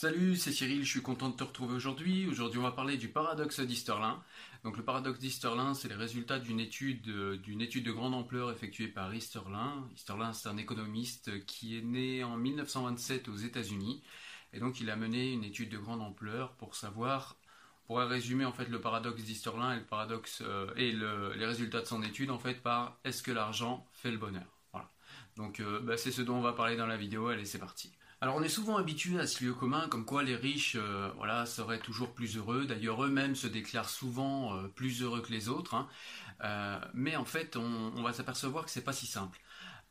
Salut, c'est Cyril, je suis content de te retrouver aujourd'hui. Aujourd'hui, on va parler du paradoxe d'Easterlin. Donc, le paradoxe d'Easterlin, c'est les résultats d'une étude, euh, d'une étude de grande ampleur effectuée par Easterlin. Easterlin, c'est un économiste qui est né en 1927 aux États-Unis. Et donc, il a mené une étude de grande ampleur pour savoir, on pourrait résumer en fait le paradoxe d'Easterlin et le paradoxe euh, et les résultats de son étude en fait par est-ce que l'argent fait le bonheur? Voilà. Donc, euh, bah, c'est ce dont on va parler dans la vidéo. Allez, c'est parti. Alors on est souvent habitué à ce lieu commun comme quoi les riches euh, seraient toujours plus heureux. D'ailleurs eux-mêmes se déclarent souvent euh, plus heureux que les autres. Hein. Euh, mais en fait on, va s'apercevoir que c'est pas si simple.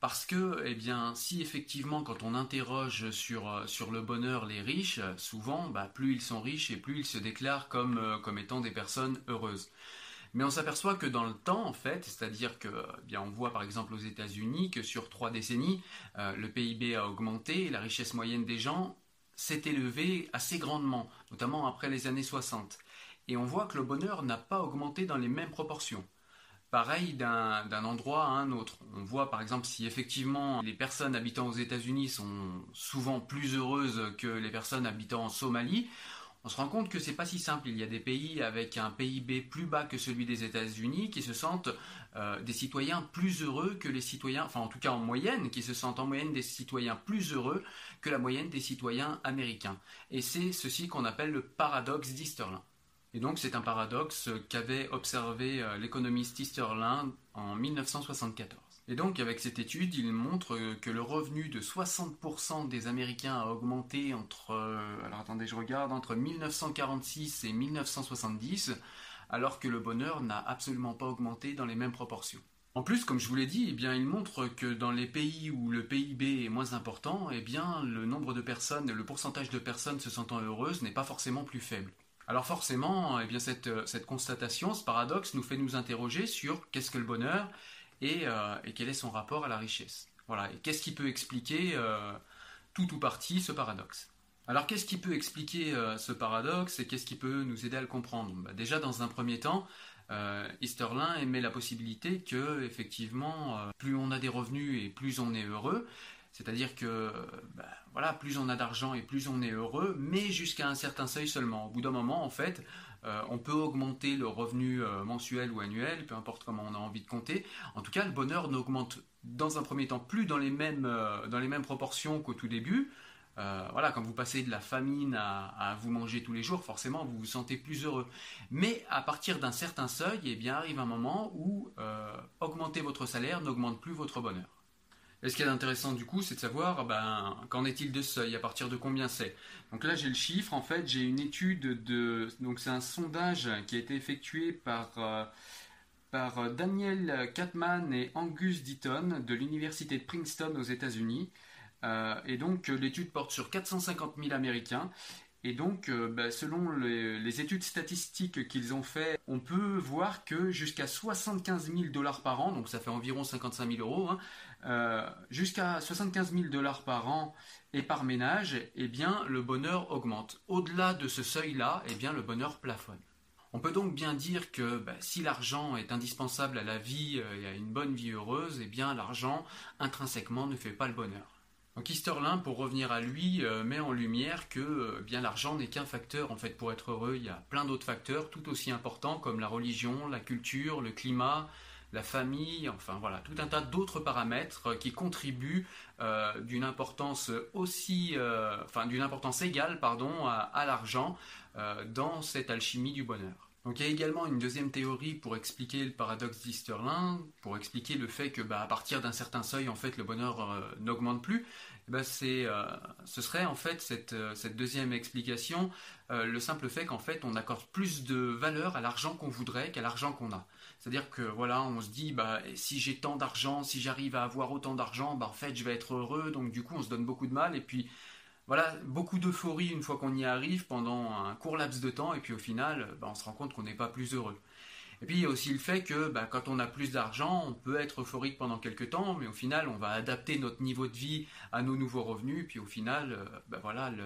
Parce que, eh si effectivement, quand on interroge sur, le bonheur les riches, souvent, bah, plus ils sont riches et plus ils se déclarent comme étant des personnes heureuses. Mais on s'aperçoit que dans le temps, en fait, c'est-à-dire que, eh bien, on voit par exemple aux États-Unis que sur trois décennies, euh, le PIB a augmenté et la richesse moyenne des gens s'est élevée assez grandement, notamment après les années 60. Et on voit que le bonheur n'a pas augmenté dans les mêmes proportions. Pareil d'un endroit à un autre. On voit par exemple si effectivement les personnes habitant aux États-Unis sont souvent plus heureuses que les personnes habitant en Somalie, on se rend compte que c'est pas si simple. Il y a des pays avec un PIB plus bas que celui des États-Unis qui se sentent euh, des citoyens plus heureux que les citoyens, enfin en tout cas en moyenne, qui se sentent en moyenne des citoyens plus heureux que la moyenne des citoyens américains. Et c'est ceci qu'on appelle le paradoxe d'Easterlin. Et donc c'est un paradoxe qu'avait observé euh, l'économiste Easterlin en 1974. Et donc avec cette étude, il montre que le revenu de 60% des Américains a augmenté entre, euh, alors attendez, je regarde, entre 1946 et 1970, alors que le bonheur n'a absolument pas augmenté dans les mêmes proportions. En plus, comme je vous l'ai dit, eh bien, il montre que dans les pays où le PIB est moins important, eh bien, le nombre de personnes, le pourcentage de personnes se sentant heureuses n'est pas forcément plus faible. Alors forcément, eh bien, cette, cette constatation, ce paradoxe, nous fait nous interroger sur qu'est-ce que le bonheur euh, et, quel est son rapport à la richesse. Voilà, et qu'est-ce qui peut expliquer euh, tout ou partie ce paradoxe? Alors qu'est-ce qui peut expliquer euh, ce paradoxe et qu'est-ce qui peut nous aider à le comprendre? Bah, Déjà dans un premier temps, Easterlin émet la possibilité que effectivement, plus on a des revenus et plus on est heureux. C'est-à-dire que bah, voilà, plus on a d'argent et plus on est heureux, mais jusqu'à un certain seuil seulement. Au bout d'un moment, en fait, euh, on peut augmenter le revenu euh, mensuel ou annuel, peu importe comment on a envie de compter. En tout cas, le bonheur n'augmente dans un premier temps plus dans les mêmes, euh, proportions qu'au tout début. voilà, quand vous passez de la famine à, vous manger tous les jours, forcément vous vous sentez plus heureux. Mais à partir d'un certain seuil, eh bien arrive un moment où augmenter votre salaire n'augmente plus votre bonheur. Et ce qui est intéressant du coup, c'est de savoir ben, qu'en est-il de seuil, à partir de combien c'est? Donc là, j'ai le chiffre, en fait, j'ai une étude de. Donc c'est un sondage qui a été effectué par, euh, par Daniel Katman et Angus Deaton de l'université de Princeton aux États-Unis. et donc l'étude porte sur 450 000 Américains. Et donc, bah, selon les, études statistiques qu'ils ont fait, on peut voir que jusqu'à 75 000 dollars par an, donc ça fait environ 55 000 euros, hein, jusqu'à 75 000 dollars par an et par ménage, eh bien, le bonheur augmente. Au-delà de ce seuil-là, eh bien, le bonheur plafonne. On peut donc bien dire que bah, si l'argent est indispensable à la vie euh, et à une bonne vie heureuse, eh bien l'argent intrinsèquement ne fait pas le bonheur. Donc pour revenir à lui, euh, met en lumière que euh, bien l'argent n'est qu'un facteur en fait pour être heureux. Il y a plein d'autres facteurs tout aussi importants comme la religion, la culture, le climat, la famille, enfin voilà, tout un tas d'autres paramètres qui contribuent d'une importance aussi, enfin d'une importance égale, pardon, à l'argent dans cette alchimie du bonheur. Donc il y a également une deuxième théorie pour expliquer le paradoxe d'Easterlin, pour expliquer le fait que bah, à partir d'un certain seuil, en fait, le bonheur euh, n'augmente plus. C'est, euh, ce serait en fait cette, euh, cette deuxième explication, le simple fait qu'en fait on accorde plus de valeur à l'argent qu'on voudrait qu'à l'argent qu'on a. C'est-à-dire que voilà, on se dit bah si j'ai tant d'argent, si j'arrive à avoir autant d'argent, bah en fait je vais être heureux. Donc du coup on se donne beaucoup de mal et puis voilà, beaucoup d'euphorie une fois qu'on y arrive pendant un court laps de temps, et puis au final, bah, on se rend compte qu'on n'est pas plus heureux. Et puis il y a aussi le fait que bah, quand on a plus d'argent, on peut être euphorique pendant quelques temps, mais au final, on va adapter notre niveau de vie à nos nouveaux revenus, puis au final, euh, bah, voilà le.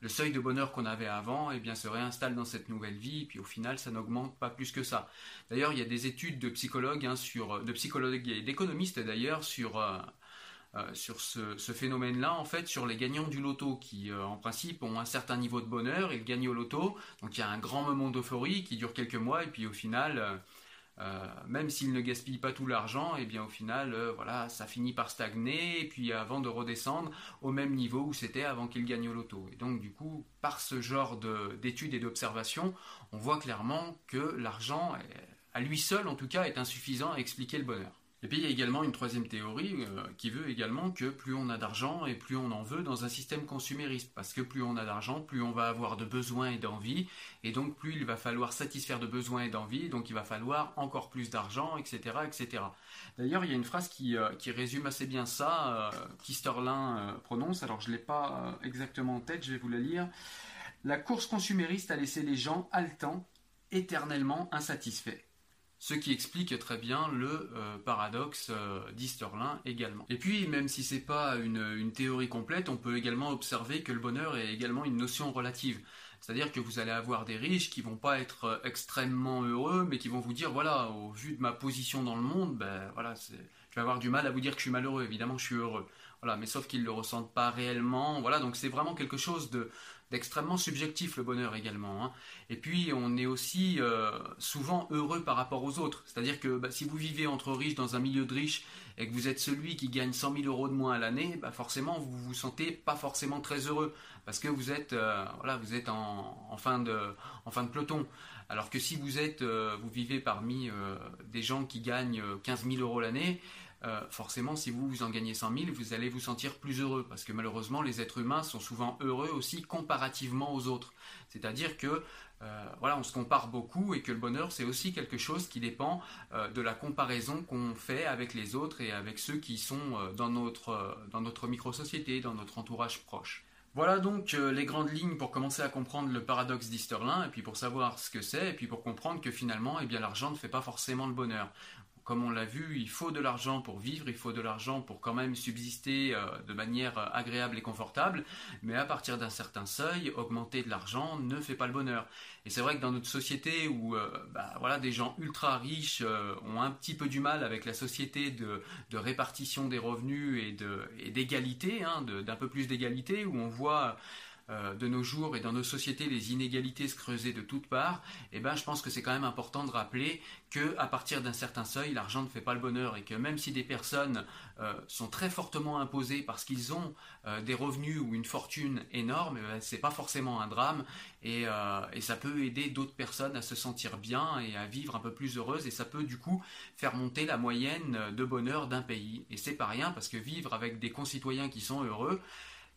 Le seuil de bonheur qu'on avait avant eh bien, se réinstalle dans cette nouvelle vie, et puis au final, ça n'augmente pas plus que ça. D'ailleurs, il y a des études de psychologues, hein, sur, de psychologues et d'économistes d'ailleurs, sur, euh, euh, ce, phénomène-là, en fait, sur les gagnants du loto, qui euh, en principe ont un certain niveau de bonheur, ils gagnent au loto, donc il y a un grand moment d'euphorie qui dure quelques mois, et puis au final euh, même s'il ne gaspille pas tout l'argent, et eh bien au final, euh, voilà, ça finit par stagner, et puis avant de redescendre au même niveau où c'était avant qu'il gagne au loto. Et donc du coup, par ce genre d'études et d'observations, on voit clairement que l'argent, à lui seul en tout cas, est insuffisant à expliquer le bonheur. Et puis il y a également une troisième théorie euh, qui veut également que plus on a d'argent et plus on en veut dans un système consumériste. Parce que plus on a d'argent, plus on va avoir de besoins et d'envie. Et donc plus il va falloir satisfaire de besoins et d'envie. Donc il va falloir encore plus d'argent, etc. etc. D'ailleurs il y a une phrase qui, euh, résume assez bien ça, euh, qu'Isterlin prononce. Alors je ne l'ai pas exactement en tête, je vais vous la lire. La course consumériste a laissé les gens haletants, éternellement insatisfaits. Ce qui explique très bien le euh, paradoxe euh, d'Easterlin également. Et puis, même si c'est pas une, théorie complète, on peut également observer que le bonheur est également une notion relative. C'est-à-dire que vous allez avoir des riches qui vont pas être euh, extrêmement heureux, mais qui vont vous dire voilà, au vu de ma position dans le monde, ben voilà, je vais avoir du mal à vous dire que je suis malheureux. Évidemment, je suis heureux. Voilà, mais sauf qu'ils le ressentent pas réellement. Voilà, donc c'est vraiment quelque chose de d'extrêmement subjectif le bonheur également. Hein. Et puis on est aussi euh, souvent heureux par rapport aux autres. C'est-à-dire que bah, si vous vivez entre riches dans un milieu de riches et que vous êtes celui qui gagne 100 000 euros de moins à l'année, bah, forcément vous vous sentez pas forcément très heureux parce que vous êtes, euh, voilà, vous êtes en, fin de, peloton. Alors que si vous êtes, euh, vous vivez parmi des gens qui gagnent 15 000 euros l'année, euh, forcément, si vous, vous en gagnez 100 000, vous allez vous sentir plus heureux, parce que malheureusement, les êtres humains sont souvent heureux aussi comparativement aux autres. C'est-à-dire que euh, voilà, on se compare beaucoup et que le bonheur, c'est aussi quelque chose qui dépend euh, de la comparaison qu'on fait avec les autres et avec ceux qui sont dans notre, dans notre micro-société, dans notre entourage proche. Voilà donc les grandes lignes pour commencer à comprendre le paradoxe d'Easterlin et puis pour savoir ce que c'est et puis pour comprendre que finalement, eh l'argent ne fait pas forcément le bonheur comme on l'a vu, il faut de l'argent pour vivre, il faut de l'argent pour quand même subsister euh, de manière agréable et confortable, mais à partir d'un certain seuil, augmenter de l'argent ne fait pas le bonheur. Et c'est vrai que dans notre société où euh, bah, voilà, des gens ultra riches euh, ont un petit peu du mal avec la société de, répartition des revenus et d'égalité, hein, d'un peu plus d'égalité, où on voit euh, de nos jours et dans nos sociétés les inégalités se creuser de toutes parts, eh ben, je pense que c'est quand même important de rappeler que à partir d'un certain seuil, l'argent ne fait pas le bonheur et que même si des personnes euh, sont très fortement imposées parce qu'ils ont euh, des revenus ou une fortune énorme, eh ben, c'est pas forcément un drame et, et ça peut aider d'autres personnes à se sentir bien et à vivre un peu plus heureuses et ça peut du coup faire monter la moyenne de bonheur d'un pays. Et c'est pas rien parce que vivre avec des concitoyens qui sont heureux,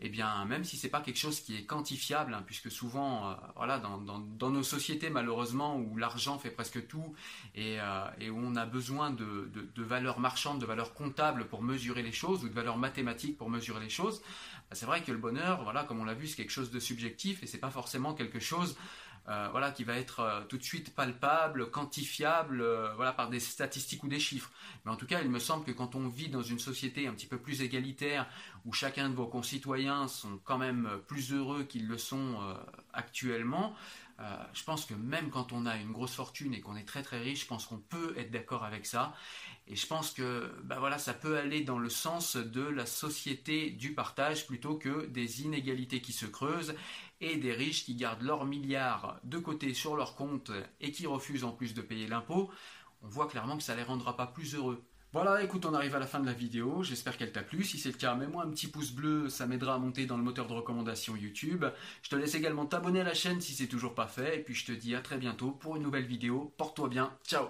eh bien, même si c'est pas quelque chose qui est quantifiable, hein, puisque souvent, euh, voilà, dans, nos sociétés malheureusement où l'argent fait presque tout euh, et, où on a besoin de, valeurs marchandes, de valeurs comptables pour mesurer les choses ou de valeurs mathématiques pour mesurer les choses, bah, c'est vrai que le bonheur, voilà, comme on l'a vu, c'est quelque chose de subjectif et c'est pas forcément quelque chose euh, voilà, qui va être euh, tout de suite palpable, quantifiable, euh, voilà, par des statistiques ou des chiffres. Mais en tout cas, il me semble que quand on vit dans une société un petit peu plus égalitaire, où chacun de vos concitoyens sont quand même plus heureux qu'ils le sont actuellement, je pense que même quand on a une grosse fortune et qu'on est très très riche, je pense qu'on peut être d'accord avec ça. Et je pense que bah voilà, ça peut aller dans le sens de la société du partage plutôt que des inégalités qui se creusent et des riches qui gardent leurs milliards de côté sur leur compte et qui refusent en plus de payer l'impôt, on voit clairement que ça ne les rendra pas plus heureux. Voilà, écoute, on arrive à la fin de la vidéo, j'espère qu'elle t'a plu. Si c'est le cas, mets-moi un petit pouce bleu, ça m'aidera à monter dans le moteur de recommandation YouTube. Je te laisse également t'abonner à la chaîne si c'est toujours pas fait, et puis je te dis à très bientôt pour une nouvelle vidéo. Porte-toi bien, ciao